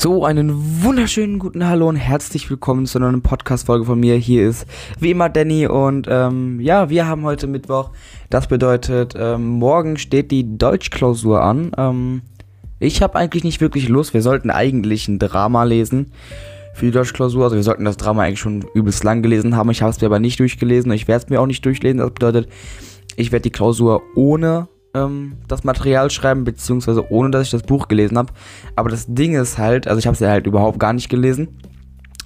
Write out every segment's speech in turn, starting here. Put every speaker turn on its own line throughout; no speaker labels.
So, einen wunderschönen guten Hallo und herzlich willkommen zu einer neuen Podcast-Folge von mir. Hier ist wie immer Danny und ähm, ja, wir haben heute Mittwoch. Das bedeutet, ähm, morgen steht die Deutschklausur an. Ähm, ich habe eigentlich nicht wirklich Lust. Wir sollten eigentlich ein Drama lesen für die Deutschklausur. Also wir sollten das Drama eigentlich schon übelst lang gelesen haben. Ich habe es mir aber nicht durchgelesen. Ich werde es mir auch nicht durchlesen. Das bedeutet, ich werde die Klausur ohne ähm, das Material schreiben, beziehungsweise ohne dass ich das Buch gelesen habe. Aber das Ding ist halt, also ich habe es ja halt überhaupt gar nicht gelesen,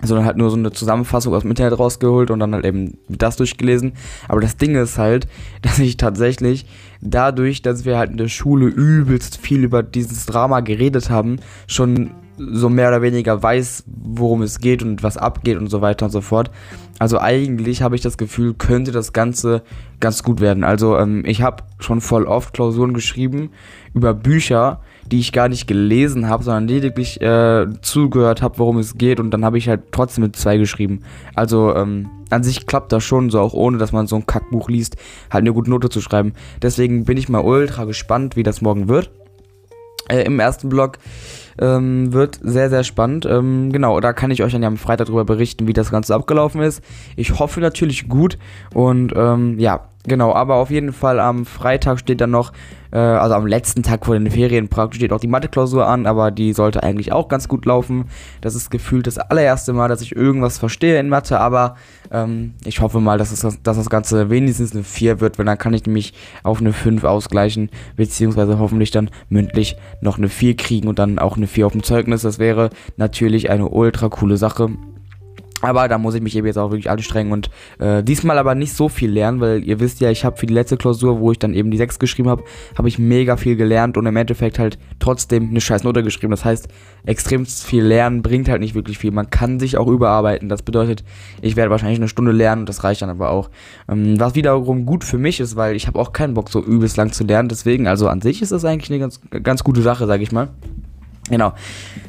sondern halt nur so eine Zusammenfassung aus dem Internet rausgeholt und dann halt eben das durchgelesen. Aber das Ding ist halt, dass ich tatsächlich dadurch, dass wir halt in der Schule übelst viel über dieses Drama geredet haben, schon so mehr oder weniger weiß, worum es geht und was abgeht und so weiter und so fort. Also eigentlich habe ich das Gefühl, könnte das Ganze ganz gut werden. Also ähm, ich habe schon voll oft Klausuren geschrieben über Bücher, die ich gar nicht gelesen habe, sondern lediglich äh, zugehört habe, worum es geht und dann habe ich halt trotzdem mit zwei geschrieben. Also ähm, an sich klappt das schon, so auch ohne, dass man so ein Kackbuch liest, halt eine gute Note zu schreiben. Deswegen bin ich mal ultra gespannt, wie das morgen wird. Äh, Im ersten Blog ähm, wird sehr, sehr spannend. Ähm, genau, da kann ich euch dann ja am Freitag darüber berichten, wie das Ganze abgelaufen ist. Ich hoffe natürlich gut und ähm, ja, Genau, aber auf jeden Fall am Freitag steht dann noch, äh, also am letzten Tag vor den Ferien praktisch steht auch die Mathe-Klausur an, aber die sollte eigentlich auch ganz gut laufen. Das ist gefühlt das allererste Mal, dass ich irgendwas verstehe in Mathe, aber ähm, ich hoffe mal, dass, es, dass das Ganze wenigstens eine 4 wird, weil dann kann ich nämlich auf eine 5 ausgleichen, beziehungsweise hoffentlich dann mündlich noch eine 4 kriegen und dann auch eine 4 auf dem Zeugnis. Das wäre natürlich eine ultra coole Sache. Aber da muss ich mich eben jetzt auch wirklich anstrengen und äh, diesmal aber nicht so viel lernen, weil ihr wisst ja, ich habe für die letzte Klausur, wo ich dann eben die 6 geschrieben habe, habe ich mega viel gelernt und im Endeffekt halt trotzdem eine scheiß Note geschrieben. Das heißt, extrem viel lernen bringt halt nicht wirklich viel. Man kann sich auch überarbeiten. Das bedeutet, ich werde wahrscheinlich eine Stunde lernen und das reicht dann aber auch. Ähm, was wiederum gut für mich ist, weil ich habe auch keinen Bock so übelst lang zu lernen. Deswegen, also an sich ist das eigentlich eine ganz, ganz gute Sache, sage ich mal. Genau.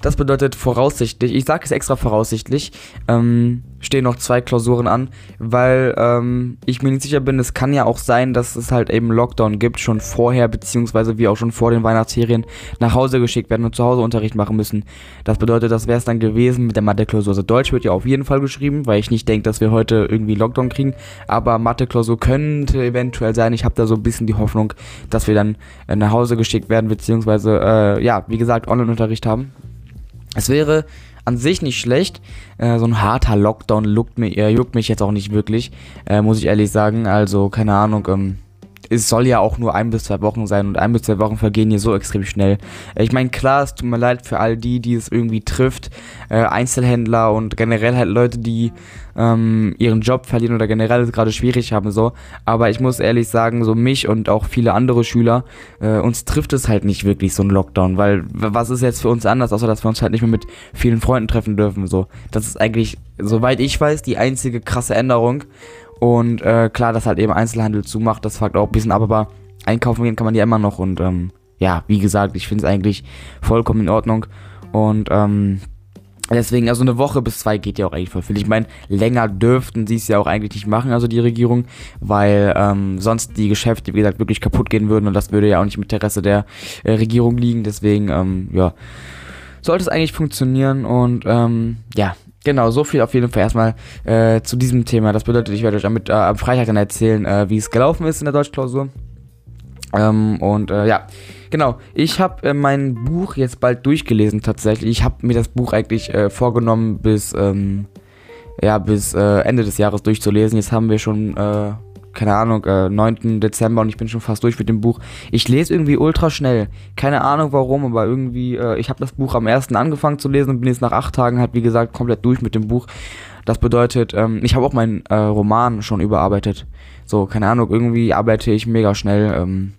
Das bedeutet voraussichtlich, ich sage es extra voraussichtlich, ähm, stehen noch zwei Klausuren an, weil ähm, ich mir nicht sicher bin, es kann ja auch sein, dass es halt eben Lockdown gibt, schon vorher, beziehungsweise wir auch schon vor den Weihnachtsferien nach Hause geschickt werden und zu Hause Unterricht machen müssen. Das bedeutet, das wäre es dann gewesen mit der Mathe-Klausur. Also Deutsch wird ja auf jeden Fall geschrieben, weil ich nicht denke, dass wir heute irgendwie Lockdown kriegen, aber Mathe-Klausur könnte eventuell sein. Ich habe da so ein bisschen die Hoffnung, dass wir dann äh, nach Hause geschickt werden, beziehungsweise, äh, ja, wie gesagt, Online-Unterricht haben. Es wäre an sich nicht schlecht. Äh, so ein harter Lockdown juckt, mir, äh, juckt mich jetzt auch nicht wirklich, äh, muss ich ehrlich sagen. Also, keine Ahnung, ähm, es soll ja auch nur ein bis zwei Wochen sein und ein bis zwei Wochen vergehen hier so extrem schnell. Ich meine, klar, es tut mir leid für all die, die es irgendwie trifft, äh, Einzelhändler und generell halt Leute, die ähm, ihren Job verlieren oder generell es gerade schwierig haben, so. Aber ich muss ehrlich sagen, so mich und auch viele andere Schüler, äh, uns trifft es halt nicht wirklich so ein Lockdown, weil was ist jetzt für uns anders, außer dass wir uns halt nicht mehr mit vielen Freunden treffen dürfen, so. Das ist eigentlich, soweit ich weiß, die einzige krasse Änderung. Und äh, klar, dass halt eben Einzelhandel zumacht, das fuckt auch ein bisschen ab, aber einkaufen gehen kann man ja immer noch. Und ähm, ja, wie gesagt, ich finde es eigentlich vollkommen in Ordnung. Und ähm, deswegen, also eine Woche bis zwei geht ja auch eigentlich voll viel. Ich meine, länger dürften sie es ja auch eigentlich nicht machen, also die Regierung, weil ähm, sonst die Geschäfte, wie gesagt, wirklich kaputt gehen würden und das würde ja auch nicht im Interesse der äh, Regierung liegen. Deswegen, ähm, ja, sollte es eigentlich funktionieren und ähm, ja, Genau, so viel auf jeden Fall erstmal äh, zu diesem Thema. Das bedeutet, ich werde euch damit, äh, am Freitag dann erzählen, äh, wie es gelaufen ist in der Deutschklausur. Ähm, und äh, ja, genau. Ich habe äh, mein Buch jetzt bald durchgelesen tatsächlich. Ich habe mir das Buch eigentlich äh, vorgenommen, bis ähm, ja bis Ende des Jahres durchzulesen. Jetzt haben wir schon keine Ahnung, äh, 9. Dezember und ich bin schon fast durch mit dem Buch. Ich lese irgendwie ultra schnell. Keine Ahnung warum, aber irgendwie, äh, ich habe das Buch am 1. angefangen zu lesen und bin jetzt nach acht Tagen halt, wie gesagt, komplett durch mit dem Buch. Das bedeutet, ähm, ich habe auch meinen äh, Roman schon überarbeitet. So, keine Ahnung, irgendwie arbeite ich mega schnell. Ähm,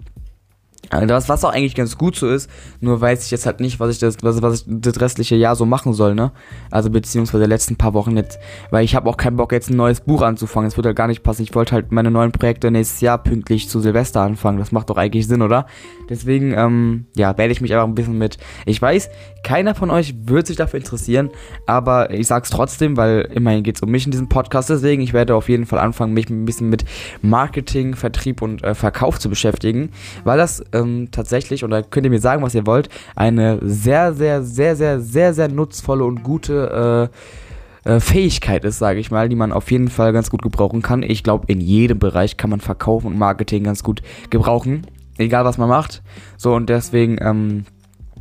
das, also was auch eigentlich ganz gut so ist, nur weiß ich jetzt halt nicht, was ich das, was, was ich das restliche Jahr so machen soll, ne? Also beziehungsweise die letzten paar Wochen jetzt, weil ich habe auch keinen Bock jetzt ein neues Buch anzufangen. Das wird halt gar nicht passen. Ich wollte halt meine neuen Projekte nächstes Jahr pünktlich zu Silvester anfangen. Das macht doch eigentlich Sinn, oder? Deswegen, ähm, ja, werde ich mich einfach ein bisschen mit. Ich weiß, keiner von euch wird sich dafür interessieren, aber ich sag's trotzdem, weil immerhin geht's um mich in diesem Podcast. Deswegen, ich werde auf jeden Fall anfangen, mich ein bisschen mit Marketing, Vertrieb und äh, Verkauf zu beschäftigen, weil das ähm, ähm, tatsächlich, und da könnt ihr mir sagen, was ihr wollt, eine sehr, sehr, sehr, sehr, sehr, sehr nutzvolle und gute äh, äh, Fähigkeit ist, sage ich mal, die man auf jeden Fall ganz gut gebrauchen kann. Ich glaube, in jedem Bereich kann man Verkauf und Marketing ganz gut gebrauchen, egal was man macht. So und deswegen ähm,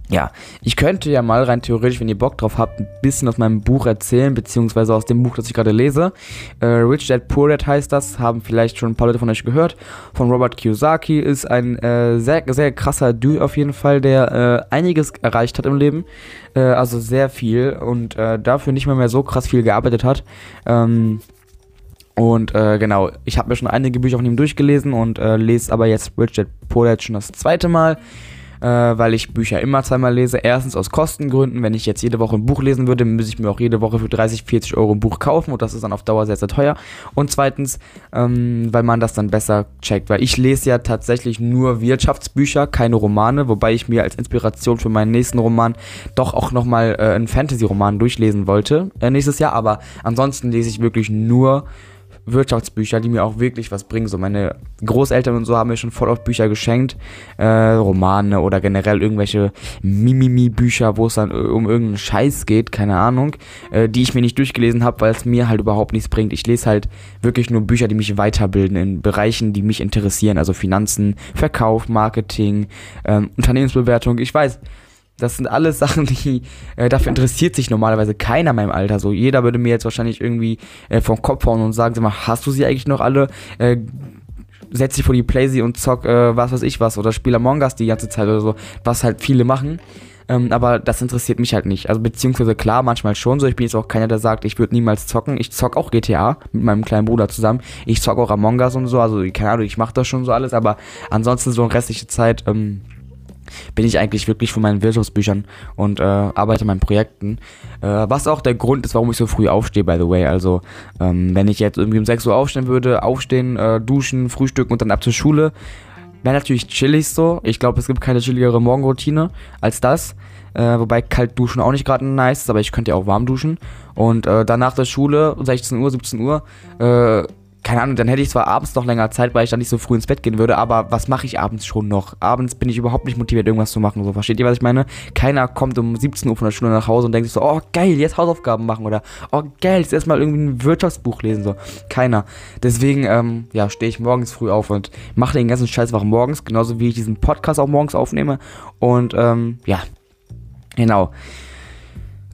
ja, ich könnte ja mal rein theoretisch, wenn ihr Bock drauf habt, ein bisschen aus meinem Buch erzählen, beziehungsweise aus dem Buch, das ich gerade lese. Äh, Rich Dad Poor Dad heißt das, haben vielleicht schon ein paar Leute von euch gehört. Von Robert Kiyosaki ist ein äh, sehr, sehr krasser Dude auf jeden Fall, der äh, einiges erreicht hat im Leben. Äh, also sehr viel und äh, dafür nicht mehr, mehr so krass viel gearbeitet hat. Ähm, und äh, genau, ich habe mir schon einige Bücher von ihm durchgelesen und äh, lese aber jetzt Rich Dad Poor Dad schon das zweite Mal äh, weil ich Bücher immer zweimal lese. Erstens aus Kostengründen, wenn ich jetzt jede Woche ein Buch lesen würde, müsste ich mir auch jede Woche für 30, 40 Euro ein Buch kaufen. Und das ist dann auf Dauer sehr, sehr teuer. Und zweitens, ähm, weil man das dann besser checkt, weil ich lese ja tatsächlich nur Wirtschaftsbücher, keine Romane, wobei ich mir als Inspiration für meinen nächsten Roman doch auch nochmal äh, einen Fantasy-Roman durchlesen wollte äh, nächstes Jahr, aber ansonsten lese ich wirklich nur Wirtschaftsbücher, die mir auch wirklich was bringen. So meine Großeltern und so haben mir schon voll oft Bücher geschenkt, äh, Romane oder generell irgendwelche Mimimi-Bücher, wo es dann um irgendeinen Scheiß geht, keine Ahnung, äh, die ich mir nicht durchgelesen habe, weil es mir halt überhaupt nichts bringt. Ich lese halt wirklich nur Bücher, die mich weiterbilden in Bereichen, die mich interessieren, also Finanzen, Verkauf, Marketing, ähm, Unternehmensbewertung. Ich weiß, das sind alles Sachen, die äh, dafür interessiert sich normalerweise keiner in meinem Alter. So jeder würde mir jetzt wahrscheinlich irgendwie äh, vom Kopf hauen und sagen, sag mal, hast du sie eigentlich noch alle? Äh, setz dich vor die Playsee und zock äh, was weiß ich was oder spiel Among Us die ganze Zeit oder so, was halt viele machen. Ähm, aber das interessiert mich halt nicht. Also beziehungsweise klar, manchmal schon so. Ich bin jetzt auch keiner, der sagt, ich würde niemals zocken. Ich zock auch GTA mit meinem kleinen Bruder zusammen. Ich zock auch Among Us und so. Also keine Ahnung, ich mache das schon so alles. Aber ansonsten so eine restliche Zeit ähm, bin ich eigentlich wirklich von meinen Wirtschaftsbüchern und äh, arbeite an meinen Projekten. Äh, was auch der Grund ist, warum ich so früh aufstehe, by the way. Also, ähm, wenn ich jetzt irgendwie um 6 Uhr aufstehen würde, aufstehen, äh, duschen, frühstücken und dann ab zur Schule, wäre natürlich chillig so. Ich glaube, es gibt keine chilligere Morgenroutine als das. Äh, wobei kalt duschen auch nicht gerade nice ist, aber ich könnte ja auch warm duschen. Und äh, dann nach der Schule, 16 Uhr, 17 Uhr, äh, keine Ahnung, dann hätte ich zwar abends noch länger Zeit, weil ich dann nicht so früh ins Bett gehen würde, aber was mache ich abends schon noch? Abends bin ich überhaupt nicht motiviert, irgendwas zu machen. So, versteht ihr, was ich meine? Keiner kommt um 17 Uhr von der Schule nach Hause und denkt sich so, oh geil, jetzt Hausaufgaben machen oder oh geil, jetzt erstmal irgendwie ein Wirtschaftsbuch lesen. So, keiner. Deswegen, ähm, ja, stehe ich morgens früh auf und mache den ganzen Scheiß auch morgens, genauso wie ich diesen Podcast auch morgens aufnehme. Und ähm, ja, genau.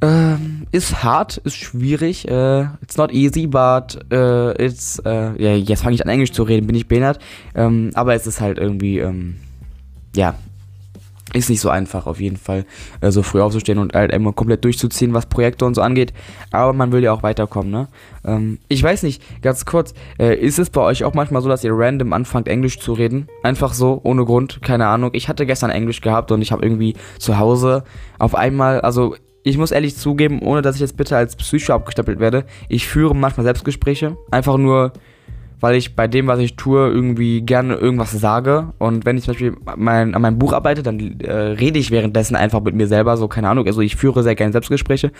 Ähm, ist hart, ist schwierig. Äh, it's not easy, but äh, it's. Äh, ja, jetzt fange ich an Englisch zu reden, bin ich behindert. Ähm, aber es ist halt irgendwie. Ähm, ja, ist nicht so einfach auf jeden Fall, äh, so früh aufzustehen und halt immer komplett durchzuziehen, was Projekte und so angeht. Aber man will ja auch weiterkommen, ne? Ähm, ich weiß nicht, ganz kurz, äh, ist es bei euch auch manchmal so, dass ihr random anfangt, Englisch zu reden? Einfach so, ohne Grund, keine Ahnung. Ich hatte gestern Englisch gehabt und ich habe irgendwie zu Hause auf einmal, also ich muss ehrlich zugeben, ohne dass ich jetzt bitte als Psycho abgestempelt werde, ich führe manchmal Selbstgespräche. Einfach nur, weil ich bei dem, was ich tue, irgendwie gerne irgendwas sage. Und wenn ich zum Beispiel mein, an meinem Buch arbeite, dann äh, rede ich währenddessen einfach mit mir selber, so keine Ahnung. Also ich führe sehr gerne Selbstgespräche.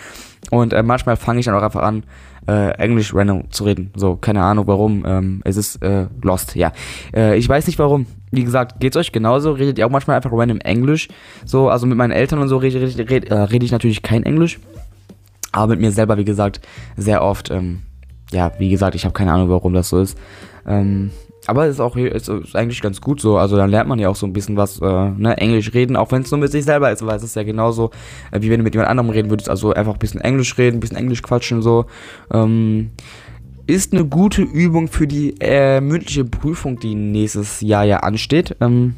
Und äh, manchmal fange ich dann auch einfach an, äh, Englisch random zu reden. So, keine Ahnung warum. Ähm, es ist äh, lost, ja. Äh, ich weiß nicht warum. Wie gesagt, geht's euch genauso? Redet ihr auch manchmal einfach random Englisch? So, also mit meinen Eltern und so rede, rede, rede, äh, rede ich natürlich kein Englisch. Aber mit mir selber, wie gesagt, sehr oft. Ähm, ja, wie gesagt, ich habe keine Ahnung, warum das so ist. Ähm, aber es ist auch ist, ist eigentlich ganz gut so. Also dann lernt man ja auch so ein bisschen was, äh, ne, Englisch reden, auch wenn es nur mit sich selber ist, weil es ist ja genauso, äh, wie wenn du mit jemand anderem reden würdest. Also einfach ein bisschen Englisch reden, ein bisschen Englisch quatschen so. Ähm, ist eine gute Übung für die äh, mündliche Prüfung, die nächstes Jahr ja ansteht. Ähm,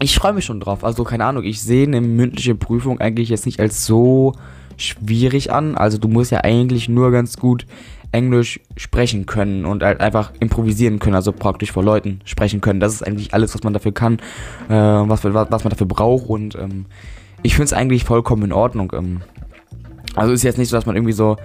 ich freue mich schon drauf. Also keine Ahnung, ich sehe eine mündliche Prüfung eigentlich jetzt nicht als so schwierig an. Also du musst ja eigentlich nur ganz gut Englisch sprechen können und halt einfach improvisieren können, also praktisch vor Leuten sprechen können. Das ist eigentlich alles, was man dafür kann, äh, was, was man dafür braucht und ähm, ich finde es eigentlich vollkommen in Ordnung. Ähm. Also ist jetzt nicht so, dass man irgendwie so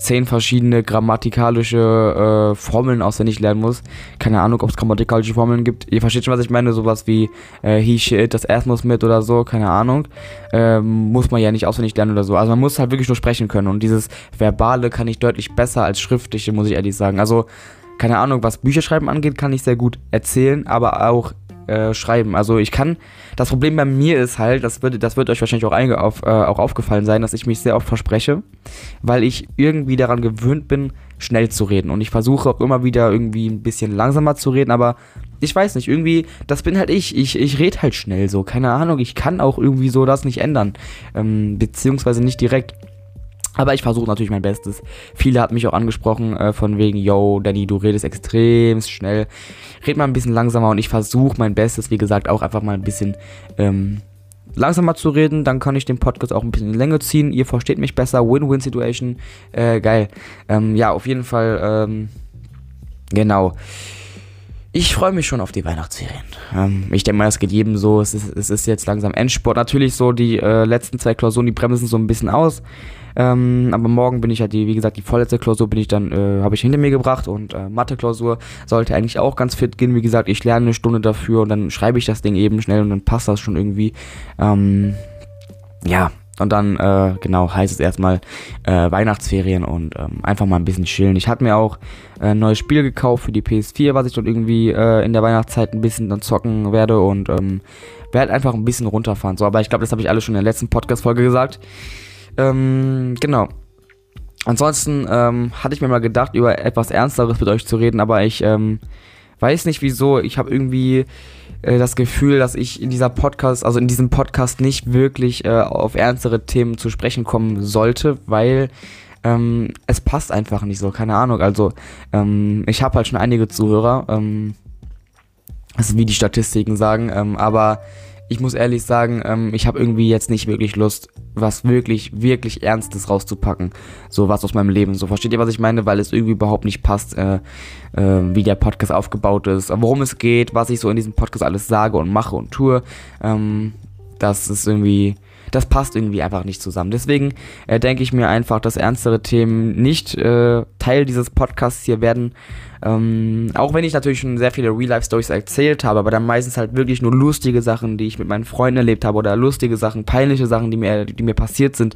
zehn verschiedene grammatikalische äh, Formeln auswendig lernen muss. Keine Ahnung, ob es grammatikalische Formeln gibt. Ihr versteht schon, was ich meine. Sowas wie äh, he, she, it, das erst mit oder so. Keine Ahnung. Ähm, muss man ja nicht auswendig lernen oder so. Also man muss halt wirklich nur sprechen können. Und dieses Verbale kann ich deutlich besser als Schriftliche, muss ich ehrlich sagen. Also keine Ahnung, was Bücherschreiben angeht, kann ich sehr gut erzählen, aber auch äh, schreiben. Also ich kann, das Problem bei mir ist halt, das wird, das wird euch wahrscheinlich auch, einge auf, äh, auch aufgefallen sein, dass ich mich sehr oft verspreche, weil ich irgendwie daran gewöhnt bin, schnell zu reden. Und ich versuche auch immer wieder irgendwie ein bisschen langsamer zu reden, aber ich weiß nicht, irgendwie, das bin halt ich. Ich, ich rede halt schnell so, keine Ahnung. Ich kann auch irgendwie so das nicht ändern. Ähm, beziehungsweise nicht direkt. Aber ich versuche natürlich mein Bestes. Viele hatten mich auch angesprochen äh, von wegen, yo, Danny, du redest extrem schnell. Red mal ein bisschen langsamer und ich versuche mein Bestes, wie gesagt, auch einfach mal ein bisschen ähm, langsamer zu reden. Dann kann ich den Podcast auch ein bisschen in Länge ziehen. Ihr versteht mich besser. Win-Win-Situation. Äh, geil. Ähm, ja, auf jeden Fall, ähm, genau. Ich freue mich schon auf die Weihnachtsferien. Ähm, ich denke mal, es geht jedem so. Es ist, es ist jetzt langsam Endsport. Natürlich so, die äh, letzten zwei Klausuren, die bremsen so ein bisschen aus. Ähm, aber morgen bin ich ja die, wie gesagt, die vorletzte Klausur bin ich dann, äh, habe ich hinter mir gebracht und äh, Mathe-Klausur sollte eigentlich auch ganz fit gehen. Wie gesagt, ich lerne eine Stunde dafür und dann schreibe ich das Ding eben schnell und dann passt das schon irgendwie. Ähm, ja, und dann, äh, genau, heißt es erstmal äh, Weihnachtsferien und ähm, einfach mal ein bisschen chillen. Ich hatte mir auch äh, ein neues Spiel gekauft für die PS4, was ich dort irgendwie äh, in der Weihnachtszeit ein bisschen dann zocken werde und ähm, werde einfach ein bisschen runterfahren. So, aber ich glaube, das habe ich alles schon in der letzten Podcast-Folge gesagt. Ähm, genau. Ansonsten ähm, hatte ich mir mal gedacht, über etwas Ernsteres mit euch zu reden, aber ich ähm, weiß nicht wieso. Ich habe irgendwie äh, das Gefühl, dass ich in dieser Podcast, also in diesem Podcast nicht wirklich äh, auf ernstere Themen zu sprechen kommen sollte, weil ähm, es passt einfach nicht so, keine Ahnung. Also ähm, ich habe halt schon einige Zuhörer, ähm, also wie die Statistiken sagen, ähm, aber ich muss ehrlich sagen, ähm, ich habe irgendwie jetzt nicht wirklich Lust, was wirklich, wirklich Ernstes rauszupacken. So was aus meinem Leben. So versteht ihr, was ich meine? Weil es irgendwie überhaupt nicht passt, äh, äh, wie der Podcast aufgebaut ist, worum es geht, was ich so in diesem Podcast alles sage und mache und tue. Ähm, das ist irgendwie das passt irgendwie einfach nicht zusammen. Deswegen äh, denke ich mir einfach, dass ernstere Themen nicht äh, Teil dieses Podcasts hier werden. Ähm, auch wenn ich natürlich schon sehr viele Real-Life-Stories erzählt habe, aber dann meistens halt wirklich nur lustige Sachen, die ich mit meinen Freunden erlebt habe oder lustige Sachen, peinliche Sachen, die mir, die mir passiert sind,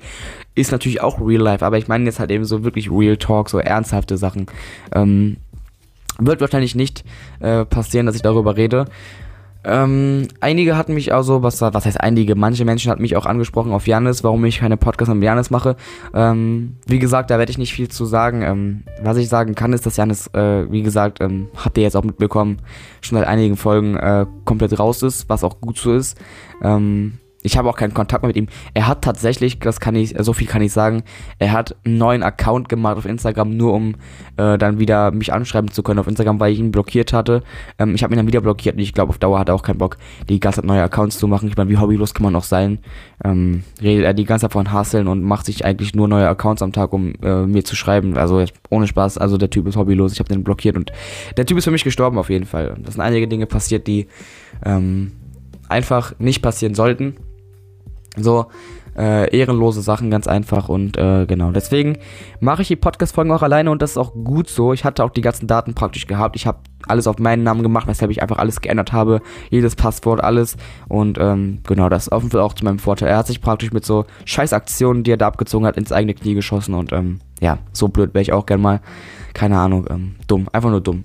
ist natürlich auch Real-Life. Aber ich meine jetzt halt eben so wirklich Real Talk, so ernsthafte Sachen. Ähm, wird wahrscheinlich nicht äh, passieren, dass ich darüber rede. Ähm, einige hatten mich also, was, was heißt einige, manche Menschen hatten mich auch angesprochen auf Janis, warum ich keine Podcasts mit Janis mache. Ähm, wie gesagt, da werde ich nicht viel zu sagen. Ähm, was ich sagen kann, ist, dass Janis, äh, wie gesagt, ähm, habt ihr jetzt auch mitbekommen, schon seit einigen Folgen äh, komplett raus ist, was auch gut so ist. Ähm, ich habe auch keinen Kontakt mehr mit ihm. Er hat tatsächlich, das kann ich, so viel kann ich sagen, er hat einen neuen Account gemacht auf Instagram, nur um äh, dann wieder mich anschreiben zu können auf Instagram, weil ich ihn blockiert hatte. Ähm, ich habe ihn dann wieder blockiert und ich glaube, auf Dauer hat er auch keinen Bock, die ganze Zeit neue Accounts zu machen. Ich meine, wie hobbylos kann man auch sein? Ähm, redet er die ganze Zeit von Hasseln und macht sich eigentlich nur neue Accounts am Tag, um äh, mir zu schreiben. Also ohne Spaß, also der Typ ist hobbylos, ich habe den blockiert und der Typ ist für mich gestorben auf jeden Fall. Das sind einige Dinge passiert, die ähm, einfach nicht passieren sollten. So, äh, ehrenlose Sachen ganz einfach und äh, genau. Deswegen mache ich die Podcast-Folgen auch alleine und das ist auch gut so. Ich hatte auch die ganzen Daten praktisch gehabt. Ich habe alles auf meinen Namen gemacht, weshalb ich einfach alles geändert habe. Jedes Passwort, alles. Und ähm, genau, das ist auf jeden Fall auch zu meinem Vorteil. Er hat sich praktisch mit so Scheißaktionen, die er da abgezogen hat, ins eigene Knie geschossen und ähm, ja, so blöd wäre ich auch gern mal. Keine Ahnung, ähm, dumm. Einfach nur dumm.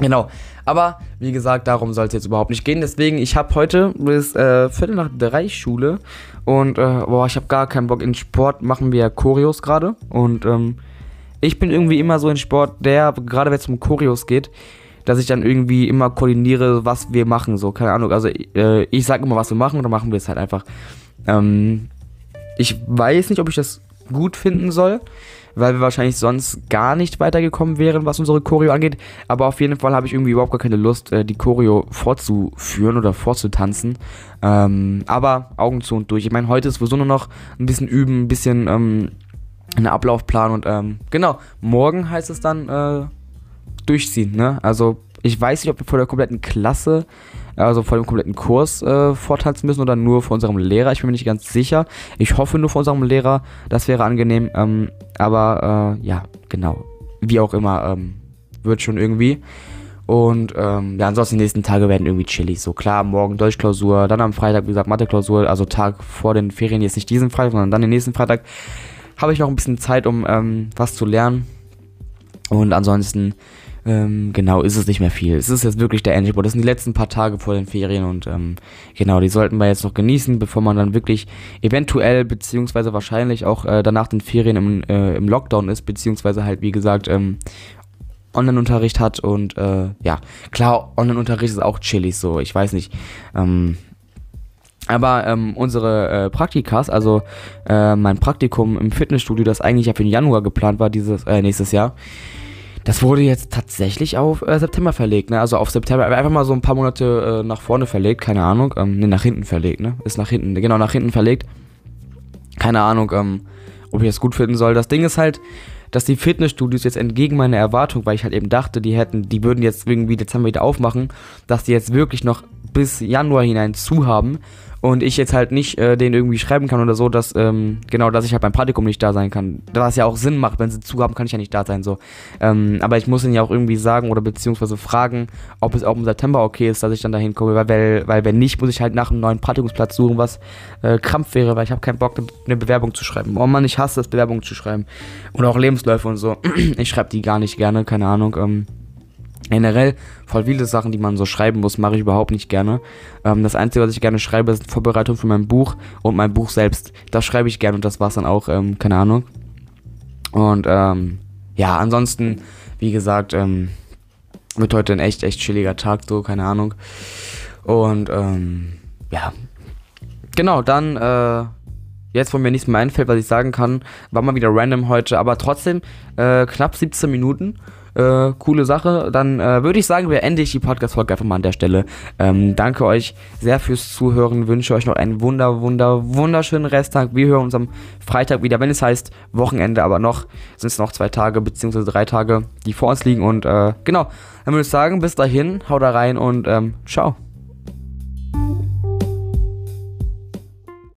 Genau. Aber wie gesagt, darum soll es jetzt überhaupt nicht gehen. Deswegen, ich habe heute bis äh, Viertel nach drei Schule und äh, boah, ich habe gar keinen Bock. In Sport machen wir Choreos gerade und ähm, ich bin irgendwie immer so in Sport, der, gerade wenn es um Choreos geht, dass ich dann irgendwie immer koordiniere, was wir machen. So, keine Ahnung. Also äh, ich sage immer, was wir machen und dann machen wir es halt einfach. Ähm, ich weiß nicht, ob ich das gut finden soll weil wir wahrscheinlich sonst gar nicht weitergekommen wären, was unsere Choreo angeht. Aber auf jeden Fall habe ich irgendwie überhaupt gar keine Lust, äh, die Choreo fortzuführen oder vorzutanzen. Ähm, aber Augen zu und durch. Ich meine, heute ist sowieso nur noch ein bisschen üben, ein bisschen ähm, einen Ablaufplan und ähm, genau, morgen heißt es dann äh, durchziehen. Ne? Also ich weiß nicht, ob wir vor der kompletten Klasse also vor dem kompletten Kurs äh, vortanzen müssen oder nur vor unserem Lehrer. Ich bin mir nicht ganz sicher. Ich hoffe nur vor unserem Lehrer. Das wäre angenehm. Ähm, aber äh, ja, genau. Wie auch immer, ähm, wird schon irgendwie. Und ähm, ja, ansonsten die nächsten Tage werden irgendwie chillig. So klar, morgen Deutschklausur, dann am Freitag, wie gesagt, Matheklausur, also Tag vor den Ferien, jetzt nicht diesen Freitag, sondern dann den nächsten Freitag, habe ich noch ein bisschen Zeit, um ähm, was zu lernen. Und ansonsten ähm, genau, ist es nicht mehr viel. Es ist jetzt wirklich der Endspurt. Das sind die letzten paar Tage vor den Ferien und ähm, genau, die sollten wir jetzt noch genießen, bevor man dann wirklich eventuell, beziehungsweise wahrscheinlich auch äh, danach den Ferien im, äh, im Lockdown ist, beziehungsweise halt, wie gesagt, ähm, Online-Unterricht hat und äh, ja, klar, Online-Unterricht ist auch chillig so, ich weiß nicht. Ähm, aber ähm, unsere äh, Praktikas, also äh, mein Praktikum im Fitnessstudio, das eigentlich ja für den Januar geplant war, dieses äh, nächstes Jahr, das wurde jetzt tatsächlich auf äh, September verlegt, ne? Also auf September, einfach mal so ein paar Monate äh, nach vorne verlegt, keine Ahnung. Ähm, ne, nach hinten verlegt, ne? Ist nach hinten, genau, nach hinten verlegt. Keine Ahnung, ähm, ob ich das gut finden soll. Das Ding ist halt, dass die Fitnessstudios jetzt entgegen meiner Erwartung, weil ich halt eben dachte, die hätten, die würden jetzt irgendwie Dezember wieder aufmachen, dass die jetzt wirklich noch bis Januar hinein zu haben und ich jetzt halt nicht äh, den irgendwie schreiben kann oder so, dass ähm, genau, dass ich halt beim Praktikum nicht da sein kann. Was ja auch Sinn macht, wenn sie zu haben, kann ich ja nicht da sein so. Ähm, aber ich muss ihnen ja auch irgendwie sagen oder beziehungsweise fragen, ob es auch im September okay ist, dass ich dann dahin komme, weil, weil, wenn nicht, muss ich halt nach einem neuen Praktikumsplatz suchen, was äh, Krampf wäre, weil ich habe keinen Bock, eine Bewerbung zu schreiben. Oh Mann, ich hasse das, Bewerbung zu schreiben. Oder auch Lebensläufe und so. ich schreibe die gar nicht gerne, keine Ahnung. Ähm, Generell voll viele Sachen, die man so schreiben muss, mache ich überhaupt nicht gerne. Ähm, das Einzige, was ich gerne schreibe, ist Vorbereitung für mein Buch und mein Buch selbst. Das schreibe ich gerne und das war's dann auch, ähm, keine Ahnung. Und ähm, ja, ansonsten, wie gesagt, ähm, wird heute ein echt, echt chilliger Tag, so, keine Ahnung. Und ähm, ja, genau, dann, äh, jetzt, wo mir nichts mehr einfällt, was ich sagen kann, war mal wieder random heute, aber trotzdem äh, knapp 17 Minuten. Äh, coole Sache. Dann äh, würde ich sagen, beende ich die Podcast-Folge einfach mal an der Stelle. Ähm, danke euch sehr fürs Zuhören. Wünsche euch noch einen wunder, wunder, wunderschönen Resttag. Wir hören uns am Freitag wieder, wenn es heißt Wochenende, aber noch sind es noch zwei Tage beziehungsweise drei Tage, die vor uns liegen. Und äh, genau, dann würde ich sagen, bis dahin, haut da rein und ähm, ciao.